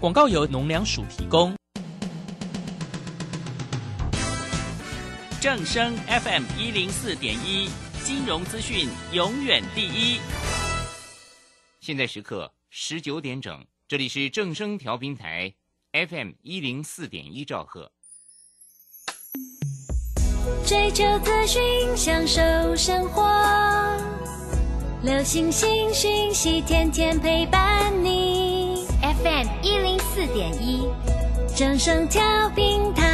广告由农粮署提供。正声 FM 一零四点一，金融资讯永远第一。现在时刻十九点整，这里是正声调频台 FM 一零四点一兆赫。追求资讯，享受生活，流星星讯息，天天陪伴你。FM 一零四点一，正声调平台。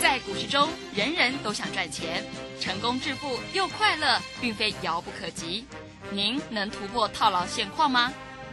在股市中，人人都想赚钱，成功致富又快乐，并非遥不可及。您能突破套牢现况吗？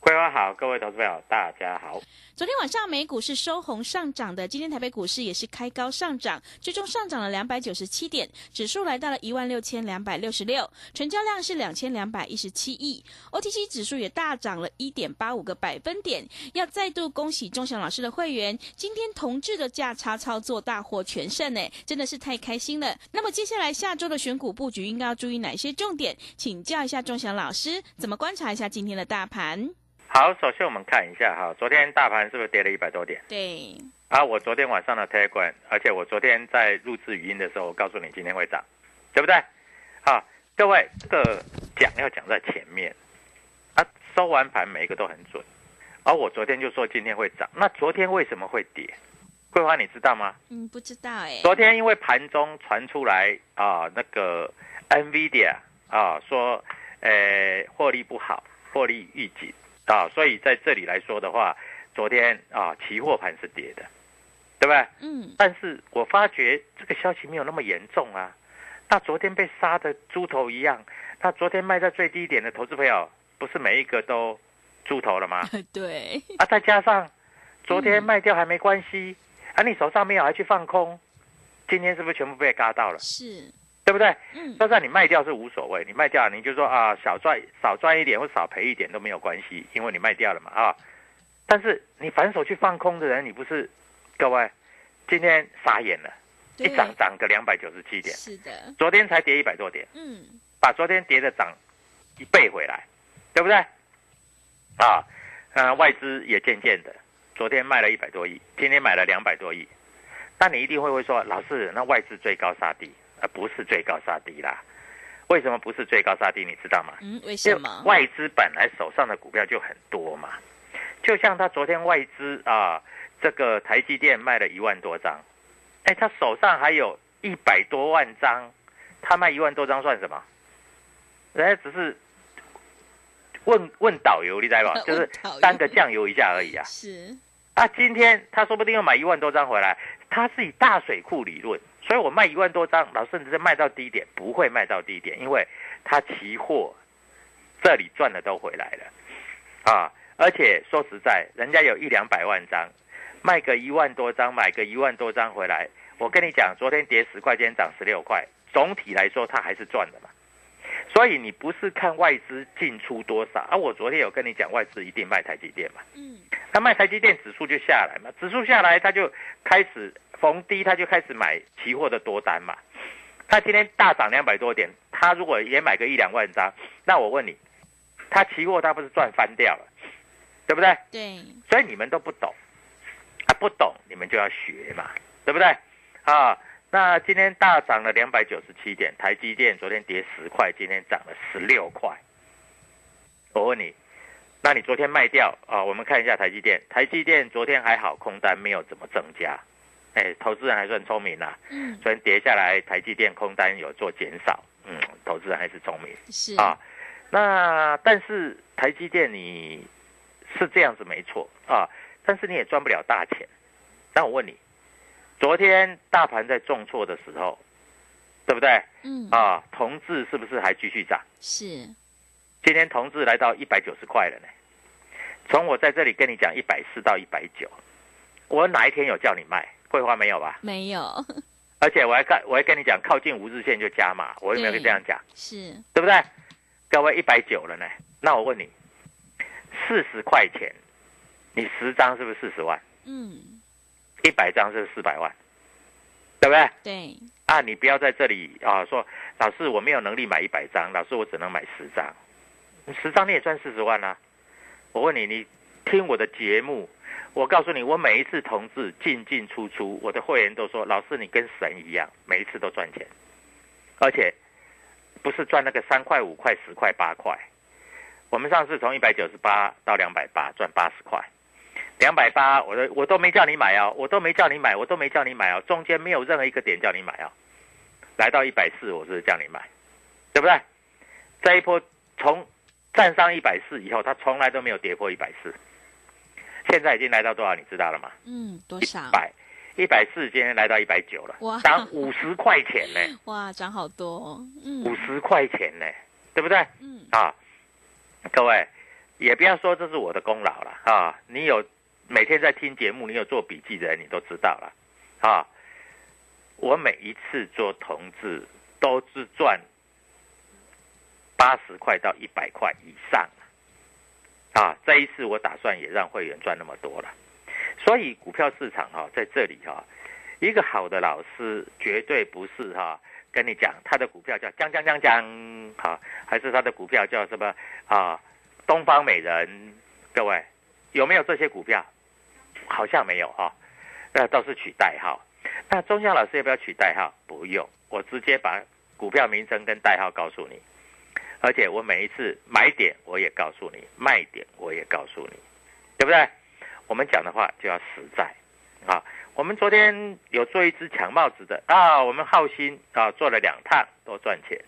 桂花好，各位投资朋友大家好。昨天晚上美股是收红上涨的，今天台北股市也是开高上涨，最终上涨了两百九十七点，指数来到了一万六千两百六十六，成交量是两千两百一十七亿，OTC 指数也大涨了一点八五个百分点。要再度恭喜钟祥老师的会员，今天同志的价差操作大获全胜呢，真的是太开心了。那么接下来下周的选股布局应该要注意哪些重点？请教一下钟祥老师，怎么观察一下今天的大盘？好，首先我们看一下哈，昨天大盘是不是跌了一百多点？对，啊，我昨天晚上的 Telegram，而且我昨天在录制语音的时候，我告诉你今天会涨，对不对？好，各位，这个讲要讲在前面，啊，收完盘每一个都很准，而我昨天就说今天会涨，那昨天为什么会跌？桂花你知道吗？嗯，不知道哎。昨天因为盘中传出来啊，那个 NVIDIA 啊说，呃，获利不好，获利预警。啊，所以在这里来说的话，昨天啊，期货盘是跌的，对不对？嗯。但是我发觉这个消息没有那么严重啊。那昨天被杀的猪头一样，那昨天卖在最低点的投资朋友，不是每一个都猪头了吗？对。啊，再加上昨天卖掉还没关系，啊，你手上没有还去放空，今天是不是全部被嘎到了？是。对不对？嗯，就算你卖掉是无所谓，你卖掉你就说啊，少赚少赚一点或少赔一点都没有关系，因为你卖掉了嘛啊。但是你反手去放空的人，你不是各位今天傻眼了，一涨涨个两百九十七点，是的，昨天才跌一百多点，嗯，把昨天跌的涨一倍回来，对不对？啊，呃，外资也渐渐的，昨天卖了一百多亿，今天买了两百多亿，那你一定会会说，老师，那外资追高杀低。而不是最高杀低啦，为什么不是最高杀低？你知道吗？嗯，为什么？外资本来手上的股票就很多嘛，就像他昨天外资啊，这个台积电卖了一万多张，哎，他手上还有一百多万张，他卖一万多张算什么？人家只是问问导游，你知道吧？就是单个酱油一下而已啊。是。啊，今天他说不定要买一万多张回来，他是以大水库理论。所以我卖一万多张，老甚至是卖到低点，不会卖到低点，因为它期货这里赚的都回来了啊！而且说实在，人家有一两百万张，卖个一万多张，买个一万多张回来，我跟你讲，昨天跌十块今天涨十六块，总体来说它还是赚的嘛。所以你不是看外资进出多少，啊我昨天有跟你讲，外资一定卖台积电嘛。嗯。他卖台积电指数就下来嘛，指数下来他就开始。逢低他就开始买期货的多单嘛，他今天大涨两百多点，他如果也买个一两万张，那我问你，他期货他不是赚翻掉了，对不对？对，所以你们都不懂啊，不懂你们就要学嘛，对不对？啊，那今天大涨了两百九十七点，台积电昨天跌十块，今天涨了十六块。我问你，那你昨天卖掉啊？我们看一下台积电，台积电昨天还好，空单没有怎么增加，哎，投资人还是很聪明啦。嗯，昨天跌下来，台积电空单有做减少，嗯，投资人还是聪明。是啊，那但是台积电你是这样子没错啊，但是你也赚不了大钱。那我问你，昨天大盘在重挫的时候，对不对？嗯，啊，同志是不是还继续涨？是今天同志来到一百九十块了呢。从我在这里跟你讲一百四到一百九，我哪一天有叫你卖？桂花没有吧？没有，而且我还跟我还跟你讲，靠近五日线就加码，我有没有对这样讲？是对不对？各位一百九了呢，那我问你，四十块钱，你十张是不是四十万？嗯，一百张是四百万，对不对？对，啊，你不要在这里啊说，老师我没有能力买一百张，老师我只能买十张，十张你也赚四十万啦、我问你，你听我的节目，我告诉你，我每一次同志进进出出，我的会员都说，老师你跟神一样，每一次都赚钱，而且不是赚那个三块、五块、十块、八块。我们上次从一百九十八到两百八，赚八十块。两百八，我都我都没叫你买哦，我都没叫你买，我都没叫你买哦，中间没有任何一个点叫你买哦。来到一百四，我是叫你买，对不对？这一波从站上一百四以后，它从来都没有跌破一百四，现在已经来到多少？你知道了吗？嗯，多少一少？百一百四，今天来到一百九了哇，涨五十块钱呢，哇，涨好多哦，嗯，五十块钱呢，对不对？嗯，啊，各位也不要说这是我的功劳了啊！你有每天在听节目，你有做笔记的人，你都知道了啊。我每一次做同志都是赚八十块到一百块以上啊。这一次我打算也让会员赚那么多了，所以股票市场哈、在这里哈、一个好的老师绝对不是哈、跟你讲他的股票叫江江江江，好，还是他的股票叫什么啊？东方美人，各位有没有这些股票？好像没有哈、那都是取代号。那钟祥老师要不要取代号？不用，我直接把股票名称跟代号告诉你，而且我每一次买点我也告诉你，卖点我也告诉你，对不对？我们讲的话就要实在啊。我们昨天有做一只抢帽子的啊，我们浩鑫啊做了两趟都赚钱。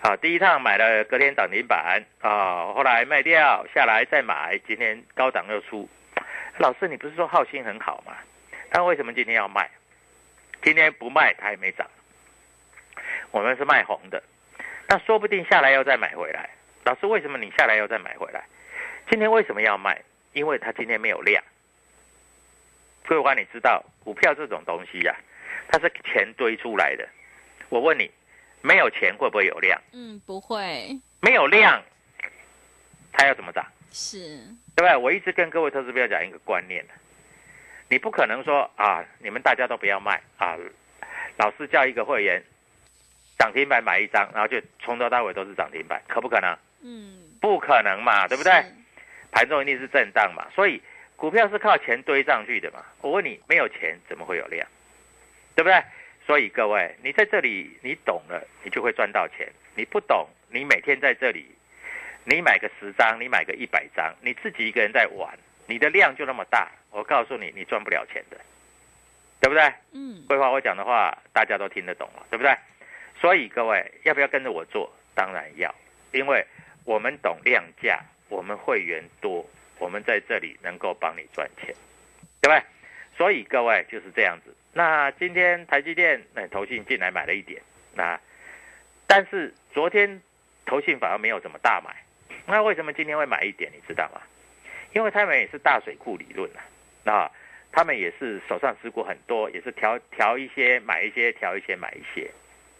啊，第一趟买了隔天涨停板啊，后来卖掉下来再买，今天高档又出。老师，你不是说浩鑫很好吗？但为什么今天要卖？今天不卖它也没涨。我们是卖红的，那说不定下来要再买回来。老师，为什么你下来要再买回来？今天为什么要卖？因为它今天没有量。桂花，你知道股票这种东西呀、它是钱堆出来的。我问你，没有钱会不会有量？嗯，不会，没有量，它要怎么涨？是，对不对？我一直跟各位投资朋友讲一个观念你不可能说啊，你们大家都不要卖啊，老师叫一个会员涨停板买一张，然后就从头到尾都是涨停板，可不可能？嗯，不可能嘛，对不对？盘中一定是震荡嘛，所以股票是靠钱堆上去的嘛。我问你，没有钱怎么会有量？对不对？所以各位，你在这里你懂了，你就会赚到钱；你不懂，你每天在这里，你买个十张，你买个一百张，你自己一个人在玩，你的量就那么大，我告诉你，你赚不了钱的，对不对？嗯，规划我讲的话，大家都听得懂了，对不对？所以各位要不要跟着我做？当然要，因为我们懂量价，我们会员多，我们在这里能够帮你赚钱，对不对？所以各位就是这样子。那今天台积电那投信进来买了一点，那但是昨天投信反而没有怎么大买，那为什么今天会买一点？你知道吗？因为他们也是大水库理论啊，啊，他们也是手上持股很多，也是调调一些买一些，调一些买一些。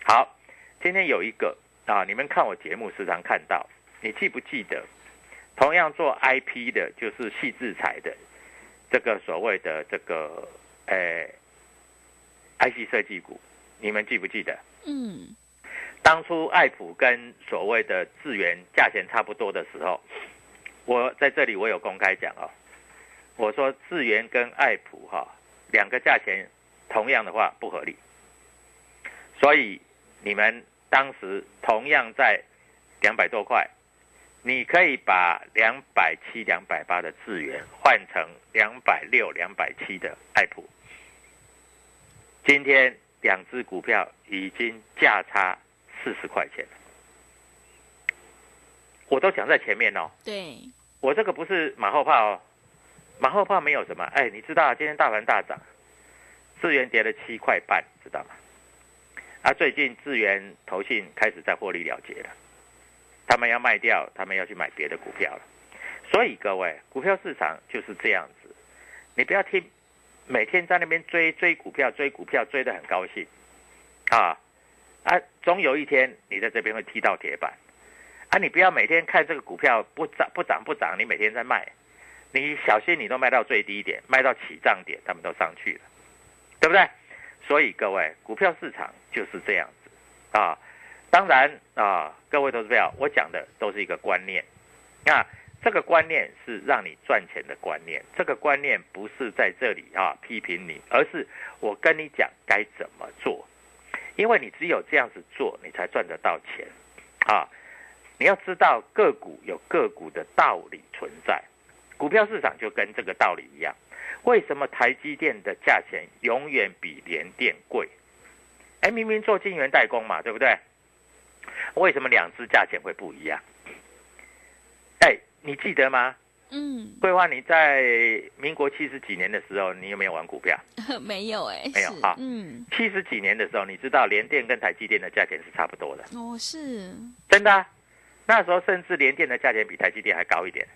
好，今天有一个啊，你们看我节目时常看到，你记不记得？同样做 IP 的，就是细制裁的，这个所谓的这个呃 IC 设计股，你们记不记得？嗯，当初爱普跟所谓的智源价钱差不多的时候，我在这里我有公开讲哦，我说智源跟爱普哈两个价钱同样的话不合理，所以你们当时同样在两百多块，你可以把两百七、两百八的智源换成两百六、两百七的爱普，今天两只股票已经价差。四十块钱，我都讲在前面哦。对，我这个不是马后炮哦，马后炮没有什么。哎，你知道今天大盘大涨，资源跌了七块半，知道吗？啊，最近资源投信开始在获利了结了，他们要卖掉，他们要去买别的股票了。所以各位，股票市场就是这样子，你不要听，每天在那边追追股票，追股票追得很高兴，啊。啊，总有一天你在这边会踢到铁板，啊，你不要每天看这个股票不涨不涨不涨，你每天在卖，你小心你都卖到最低点，卖到起涨点，他们都上去了，对不对？所以各位，股票市场就是这样子啊。当然啊，各位投资友，我讲的都是一个观念，那这个观念是让你赚钱的观念，这个观念不是在这里啊批评你，而是我跟你讲该怎么做。因为你只有这样子做，你才赚得到钱，啊！你要知道个股有个股的道理存在，股票市场就跟这个道理一样。为什么台积电的价钱永远比联电贵？哎，明明做晶圆代工嘛，对不对？为什么两只价钱会不一样？哎，你记得吗？嗯，桂花，你在民国七十几年的时候，你有没有玩股票？没有哎，没有啊。嗯，七十几年的时候，你知道联电跟台积电的价钱是差不多的。哦，是真的。那时候甚至联电的价钱比台积电还高一点。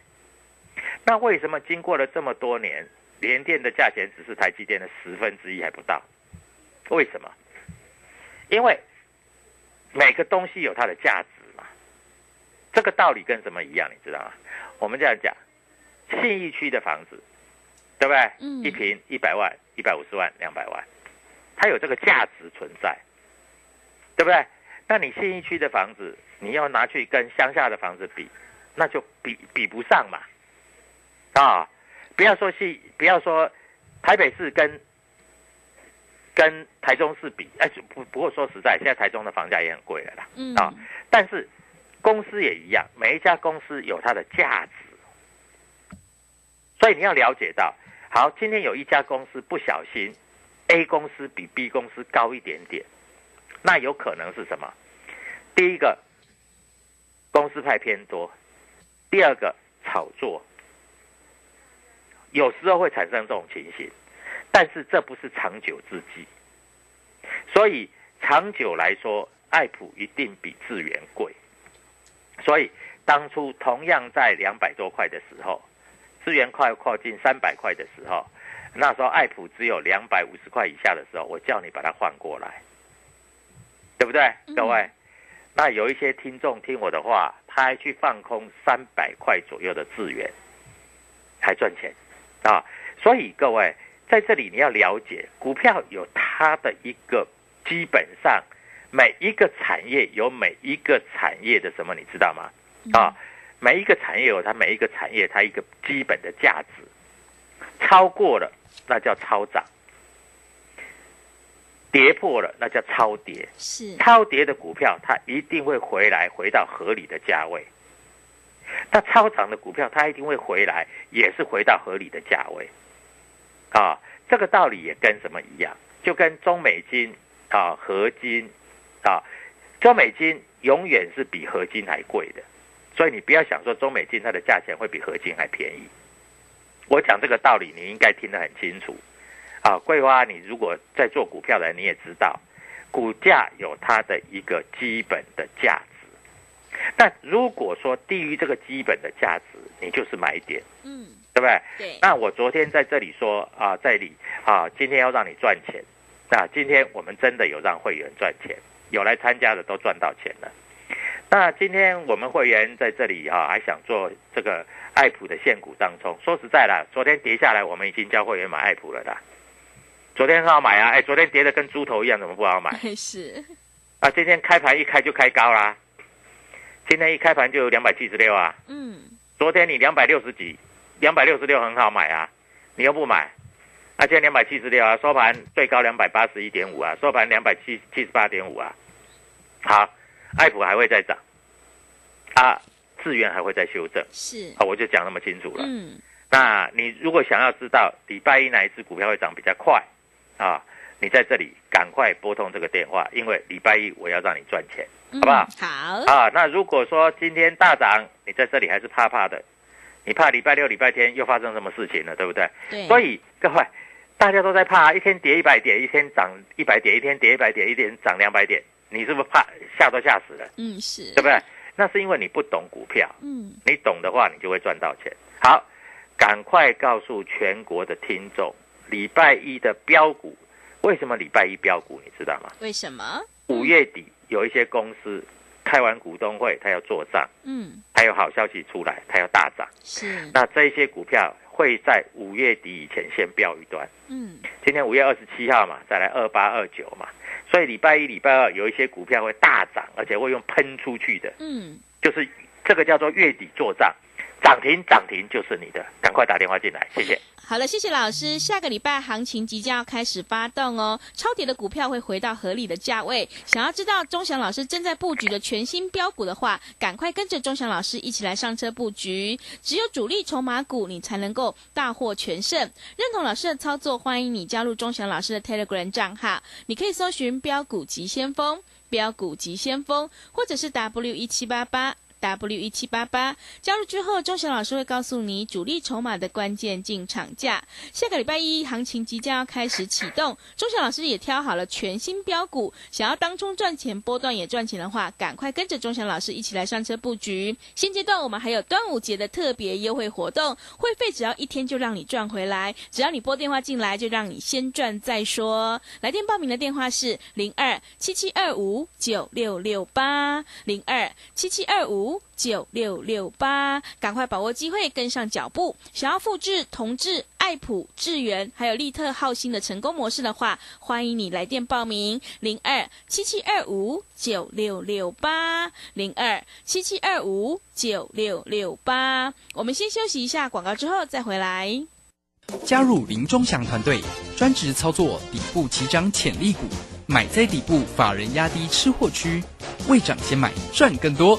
那为什么经过了这么多年，联电的价钱只是台积电的十分之一还不到？为什么？因为每个东西有它的价值嘛。这个道理跟什么一样？你知道吗？我们这样讲。信义区的房子，对不对？嗯。一平一百万、一百五十万、两百万，它有这个价值存在，对不对？那你信义区的房子，你要拿去跟乡下的房子比，那就比比不上嘛。啊，不要说是，不要说台北市跟跟台中市比，哎，不不过说实在，现在台中的房价也很贵了啦。嗯。啊，但是公司也一样，每一家公司有它的价值。所以你要了解到，好，今天有一家公司不小心，A 公司比 B 公司高一点点，那有可能是什么？第一个，公司派偏多；第二个，炒作。有时候会产生这种情形，但是这不是长久之计。所以长久来说，爱普一定比智源贵。所以当初同样在两百多块的时候。智源快靠近三百块的时候，那时候爱普只有两百五十块以下的时候，我叫你把它换过来，对不对，各位？那有一些听众听我的话，他还去放空三百块左右的智源，还赚钱啊！所以各位在这里你要了解，股票有它的一个基本上每一个产业有每一个产业的什么，你知道吗？啊？每一个产业有它每一个产业它一个基本的价值，超过了那叫超涨，跌破了那叫超跌。是超跌的股票，它一定会回来回到合理的价位。那超涨的股票，它一定会回来，也是回到合理的价位。啊，这个道理也跟什么一样？就跟中美金啊、合金啊，中美金永远是比合金还贵的。所以你不要想说中美金它的价钱会比合金还便宜，我讲这个道理你应该听得很清楚，啊，桂花，你如果在做股票的你也知道，股价有它的一个基本的价，但如果说低于这个基本的价值，你就是买点，嗯，对不对？对。那我昨天在这里说啊，在里啊，今天要让你赚钱，那今天我们真的有让会员赚钱，有来参加的都赚到钱了。那今天我们会员在这里啊，还想做这个爱普的现股当中。说实在的，昨天跌下来，我们已经教会员买爱普了的。昨天很好买啊，哎，昨天跌的跟猪头一样，怎么不好买？是，啊，今天开盘一开就开高啦，今天一开盘就有两百七十六啊，嗯，昨天你两百六十几，两百六十六很好买啊，你又不买，啊，现在两百七十六啊，收盘最高两百八十一点五啊，收盘两百七七十八点五啊，好，爱普还会再涨，啊，智源还会再修正，是，啊，我就讲那么清楚了。嗯，那你如果想要知道礼拜一哪一只股票会涨比较快啊，你在这里赶快拨通这个电话，因为礼拜一我要让你赚钱，好不好？嗯好，啊，那如果说今天大涨，你在这里还是怕怕的，你怕礼拜六、礼拜天又发生什么事情了，对不对？对，所以各位，大家都在怕，一天跌一百点，一天涨一百点，一天跌一百点，一天涨两百点，你是不是怕吓都吓死了，嗯是，对不对？那是因为你不懂股票，嗯，你懂的话，你就会赚到钱。好，赶快告诉全国的听众，礼拜一的标股为什么礼拜一标股，你知道吗？为什么？五月底有一些公司开完股东会，它要做账，嗯，还有好消息出来，它要大涨。是，那这一些股票会在五月底以前先标一段。嗯，今天五月二十七号嘛，再来二八二九嘛，所以礼拜一、礼拜二有一些股票会大涨，而且会用喷出去的，嗯，就是这个叫做月底做账，涨停涨停就是你的，赶快打电话进来，谢谢。好了，谢谢老师。下个礼拜行情即将要开始发动哦，超跌的股票会回到合理的价位。想要知道钟祥老师正在布局的全新标股的话，赶快跟着钟祥老师一起来上车布局。只有主力筹码股，你才能够大获全胜。认同老师的操作，欢迎你加入钟祥老师的 Telegram 账号，你可以搜寻“标股急先锋”、“标股急先锋”，或者是 W 一七八八。W 一七八八加入之后，钟祥老师会告诉你主力筹码的关键进场价。下个礼拜一行情即将要开始启动，钟祥老师也挑好了全新标股，想要当中赚钱、波段也赚钱的话，赶快跟着钟祥老师一起来上车布局。现阶段我们还有端午节的特别优惠活动，会费只要一天就让你赚回来，只要你拨电话进来，就让你先赚再说。来电报名的电话是零二七七二五九六六八零二七七二五。九六六八，赶快把握机会，跟上脚步。想要复制同志、爱普、智源还有利特浩星的成功模式的话，欢迎你来电报名零二七七二五九六六八零二七七二五九六六八。我们先休息一下广告，之后再回来。加入林中祥团队，专职操作底部起涨潜力股，买在底部，法人压低吃货区，未涨先买赚更多。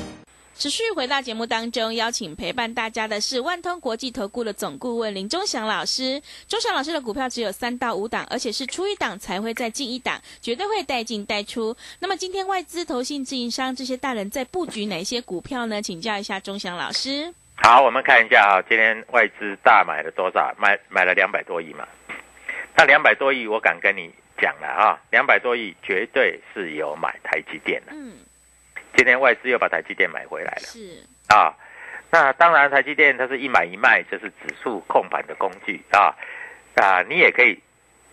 持续回到节目当中，邀请陪伴大家的是万通国际投顾的总顾问林忠祥老师。忠祥老师的股票只有三到五档，而且是出一档才会再进一档，绝对会带进带出。那么今天外资、投信、自营商这些大人在布局哪些股票呢？请教一下忠祥老师。好，我们看一下啊，今天外资大买了多少？买买了两百多亿嘛。那两百多亿，我敢跟你讲了啊，两百多亿绝对是有买台积电的。嗯，今天外资又把台积电买回来了是，啊。那当然，台积电它是一买一卖，就是指数控盘的工具啊啊，你也可以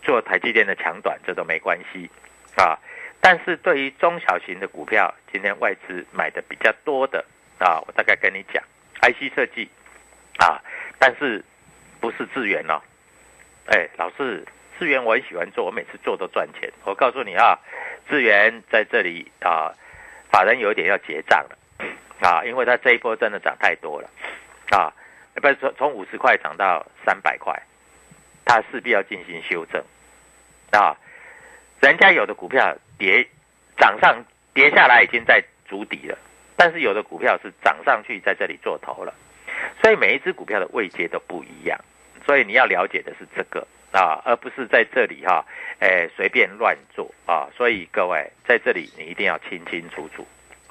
做台积电的强短，这都没关系啊。但是对于中小型的股票，今天外资买的比较多的啊，我大概跟你讲，IC 设计啊，但是不是智源哦。哎，老师，智源我很喜欢做，我每次做都赚钱。我告诉你啊，智源在这里啊，法人有一点要结账了啊，因为它这一波真的涨太多了啊，不是从从五十块涨到三百块，它势必要进行修正啊。人家有的股票跌涨上跌下来已经在足底了，但是有的股票是涨上去在这里做头了，所以每一只股票的位阶都不一样。所以你要了解的是这个啊，而不是在这里哈、哎，随便乱做啊。所以各位在这里你一定要清清楚楚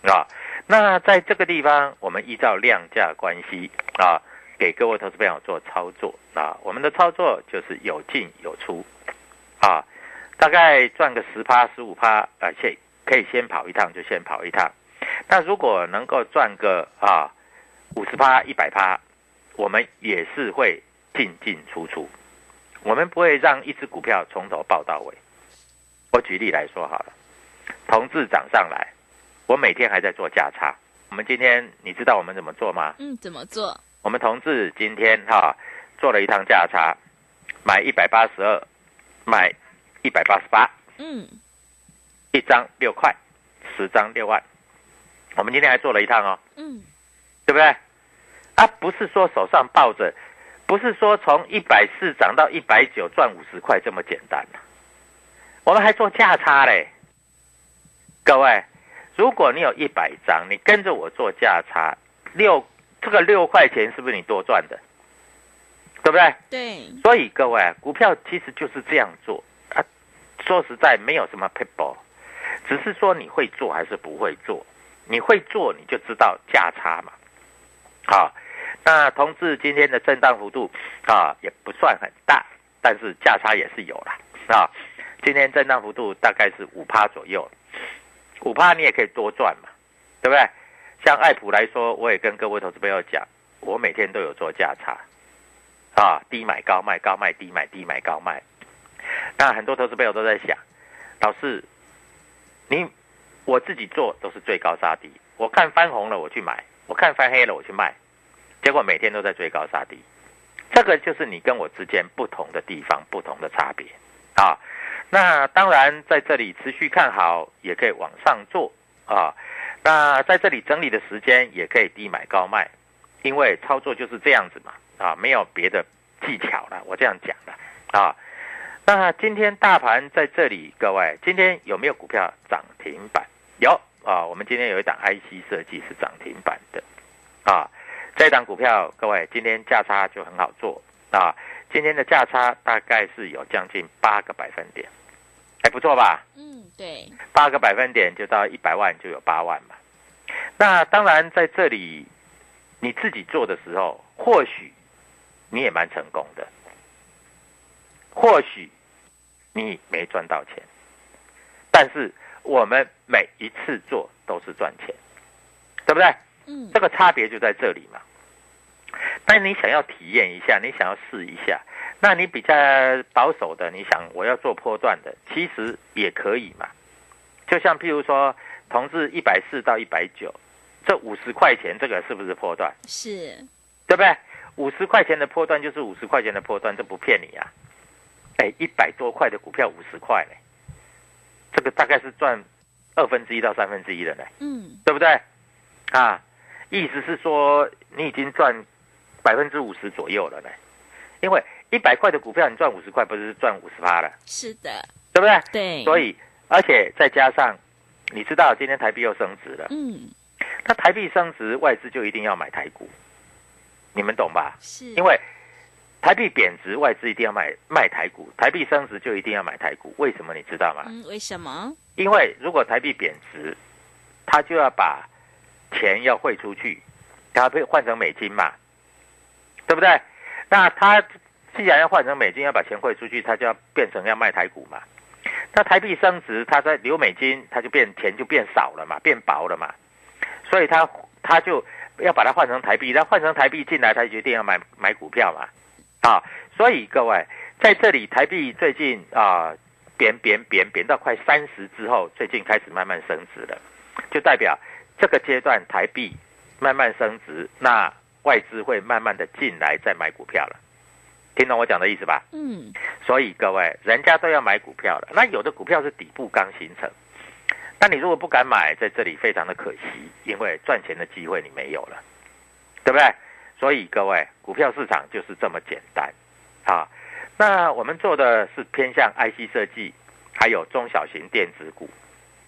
啊。那在这个地方，我们依照量价关系啊，给各位投资朋友做操作啊。我们的操作就是有进有出啊，大概赚个十趴十五趴，而且可以先跑一趟就先跑一趟。那如果能够赚个啊五十趴一百趴，我们也是会进进出出，我们不会让一只股票从头报到尾。我举例来说好了，同志涨上来，我每天还在做价差。我们今天你知道我们怎么做吗？嗯，怎么做？我们同志今天哈做了一趟价差，买一百八十二，买一百八十八，嗯，一张六块，十张六万。我们今天还做了一趟哦，嗯，对不对？啊，不是说手上抱着，不是说从一百四涨到一百九赚五十块这么简单我们还做价差嘞，各位，如果你有一百张，你跟着我做价差，六这个六块钱是不是你多赚的？对不对？对，所以各位，股票其实就是这样做啊。说实在，没有什么 people，只是说你会做还是不会做。你会做，你就知道价差嘛。好，那同志今天的震荡幅度啊也不算很大，但是价差也是有了啊。今天震荡幅度大概是五趴左右，五趴你也可以多赚嘛，对不对？像爱普来说，我也跟各位投资朋友讲，我每天都有做价差啊，低买高卖，高卖低买，低买高卖。那很多投资朋友都在想，老师，你。我自己做都是最高杀低，我看翻红了我去买，我看翻黑了我去卖，结果每天都在追高杀低，这个就是你跟我之间不同的地方，不同的差别啊。那当然在这里持续看好，也可以往上做啊。那在这里整理的时间也可以低买高卖，因为操作就是这样子嘛啊，没有别的技巧了，我这样讲的啊。那今天大盘在这里，各位今天有没有股票涨停板？有啊，我们今天有一档 IC 设计是涨停板的，啊，这档股票各位今天价差就很好做啊，今天的价差大概是有将近八个百分点，还不错吧？嗯，对，八个百分点就到一百万就有八万嘛。那当然在这里你自己做的时候，或许你也蛮成功的，或许你没赚到钱，但是。我们每一次做都是赚钱，对不对？嗯，这个差别就在这里嘛。但你想要体验一下，你想要试一下，那你比较保守的，你想我要做波段的，其实也可以嘛。就像譬如说，同志一百四到一百九，这五十块钱，这个是不是波段？是，对不对？五十块钱的波段就是五十块钱的波段，这不骗你啊。哎，一百多块的股票五十块嘞。这个大概是赚二分之一到三分之一的呢，嗯，对不对？啊，意思是说你已经赚百分之五十左右了呢，因为一百块的股票你赚五十块，不是赚五十趴了？是的，对不对？对。所以，而且再加上，你知道今天台币又升值了，嗯，那台币升值，外资就一定要买台股，你们懂吧？是，因为。台币贬值，外资一定要买卖台股；台币升值，就一定要买台股。为什么你知道吗？嗯，为什么？因为如果台币贬值，他就要把钱要汇出去，他被换成美金嘛，对不对？那他既然要换成美金，要把钱汇出去，他就要变成要卖台股嘛。那台币升值，他在留美金，他就变钱就变少了嘛，变薄了嘛。所以他他就要把它换成台币，那换成台币进来，他决定要买买股票嘛。啊，所以各位在这里，台币最近啊贬贬贬贬到快三十之后，最近开始慢慢升值了，就代表这个阶段台币慢慢升值，那外资会慢慢的进来再买股票了，听懂我讲的意思吧？嗯，所以各位人家都要买股票了，那有的股票是底部刚形成，那你如果不敢买，在这里非常的可惜，因为赚钱的机会你没有了，对不对？所以各位，股票市场就是这么简单，啊，那我们做的是偏向 IC 设计，还有中小型电子股，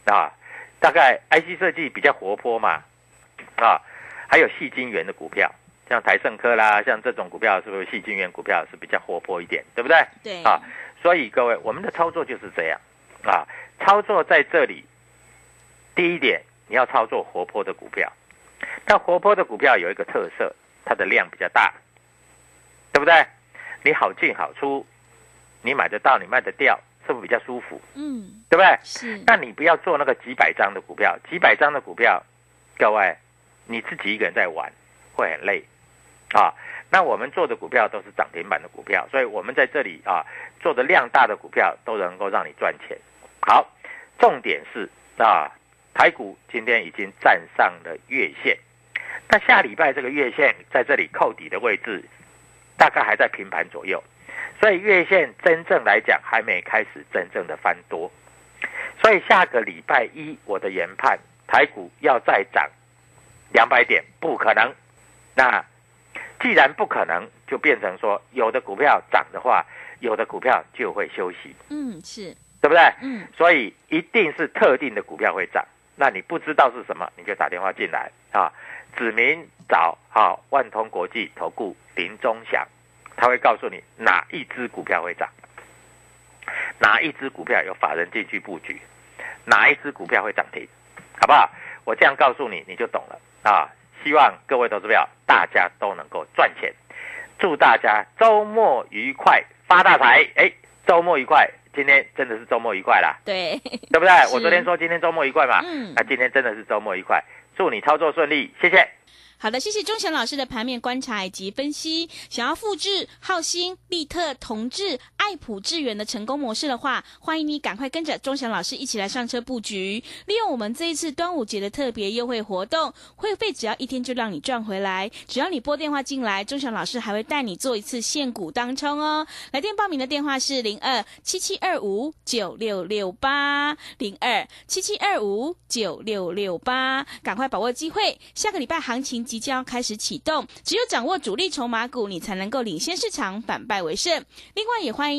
啊，大概 IC 设计比较活泼嘛，啊，还有细晶圆的股票，像台盛科啦，像这种股票是不是细晶圆股票是比较活泼一点，对不对？对。啊，所以各位，我们的操作就是这样，啊，操作在这里，第一点你要操作活泼的股票，那活泼的股票有一个特色。它的量比较大，对不对？你好进好出，你买得到，你卖得掉，是不是比较舒服？嗯，对不对？是。那你不要做那个几百张的股票，几百张的股票，各位你自己一个人在玩会很累啊。那我们做的股票都是涨停板的股票，所以我们在这里啊做的量大的股票都能够让你赚钱。好，重点是啊，台股今天已经站上了月线，那下礼拜这个月线在这里扣底的位置，大概还在平盘左右，所以月线真正来讲还没开始真正的翻多，所以下个礼拜一我的研判，台股要再涨两百点不可能，那。既然不可能，就变成说有的股票涨的话，有的股票就会休息。嗯，是对不对？嗯，所以一定是特定的股票会涨。那你不知道是什么，你就打电话进来啊，指明找好万通国际投顾林中祥，他会告诉你哪一只股票会涨，哪一只股票有法人进去布局，哪一只股票会涨停，好不好？我这样告诉你，你就懂了啊。希望各位投资票大家都能够赚钱，祝大家周末愉快，发大财！哎，周末愉快，今天真的是周末愉快啦，对，对不对？我昨天说今天周末愉快嘛，嗯那今天真的是周末愉快，祝你操作顺利，谢谢。好的，谢谢钟祥老师的盘面观察以及分析。想要复制浩兴、利特、同志、爱普、智源的成功模式的话，欢迎你赶快跟着钟祥老师一起来上车布局，利用我们这一次端午节的特别优惠活动，会费只要一天就让你赚回来。只要你拨电话进来，钟祥老师还会带你做一次现股当冲哦。来电报名的电话是零二七七二五九六六八零二七七二五九六六八，赶快把握机会，下个礼拜行情即将开始启动，只有掌握主力筹码股，你才能够领先市场，反败为胜。另外，也欢迎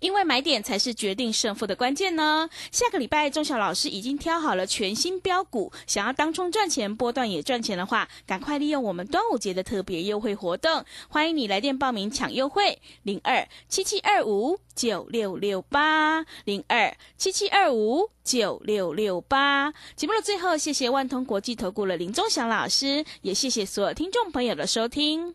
因为买点才是决定胜负的关键呢。下个礼拜，钟祥老师已经挑好了全新标股，想要当冲赚钱、波段也赚钱的话，赶快利用我们端午节的特别优惠活动，欢迎你来电报名抢优惠，零二七七二五九六六八零二七七二五九六六八。节目的最后，谢谢万通国际投顾的林钟祥老师，也谢谢所有听众朋友的收听。